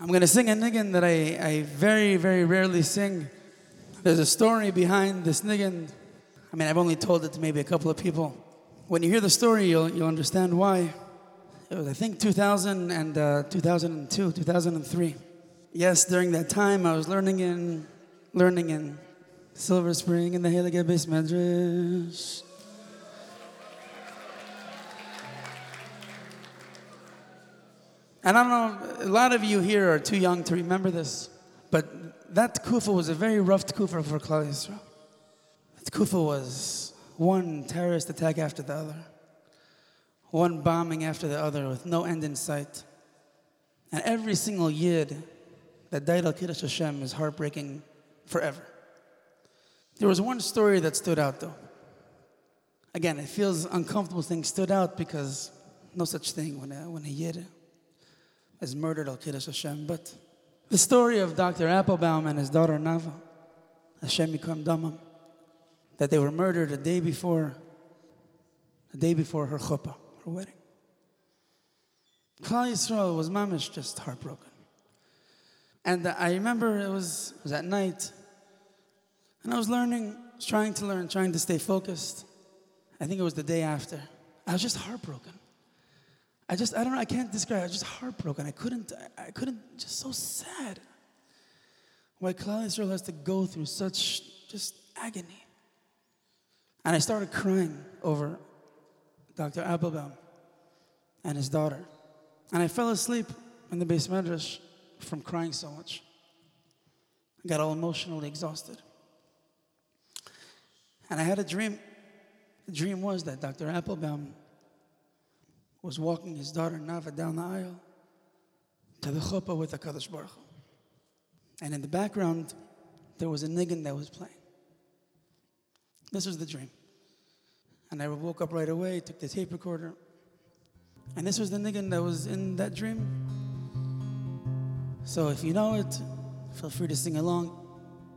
I'm going to sing a niggin that I, I very, very rarely sing. There's a story behind this niggin. I mean, I've only told it to maybe a couple of people. When you hear the story, you'll, you'll understand why. It was, I think, 2000 and uh, 2002, 2003. Yes, during that time, I was learning in, learning in Silver Spring in the Heilige Beis Medrash. And I don't know, a lot of you here are too young to remember this, but that kufa was a very rough kufa for Klal Yisrael. That kufa was one terrorist attack after the other, one bombing after the other with no end in sight. And every single yid that died al Kiddush Hashem is heartbreaking forever. There was one story that stood out though. Again, it feels uncomfortable thing stood out because no such thing when a, when a yid is murdered al Kiddush Hashem. But the story of Dr. Applebaum and his daughter Nava, Hashem Yikam Damam, that they were murdered a day before, a day before her chuppah, her wedding. Klal Yisrael was mamish just heartbroken. And I remember it was, it was at night, and I was learning, trying to learn, trying to stay focused. I think it was the day after. I was just heartbroken. I just, I don't know, I can't describe. I was just heartbroken. I couldn't, I, couldn't, just so sad. Why Klal Israel has to go through such just agony. And I started crying over Dr. Applebaum and his daughter. And I fell asleep in the beis medrash from crying so much. I got all emotionally exhausted. And I had a dream. The dream was that Dr. Applebaum was walking his daughter Nava down the aisle to the chuppah with the Kaddish Baruch. And in the background, there was a niggun that was playing. This was the dream. And I woke up right away, took the tape recorder, and this was the niggun that was in that dream. So if you know it, feel free to sing along.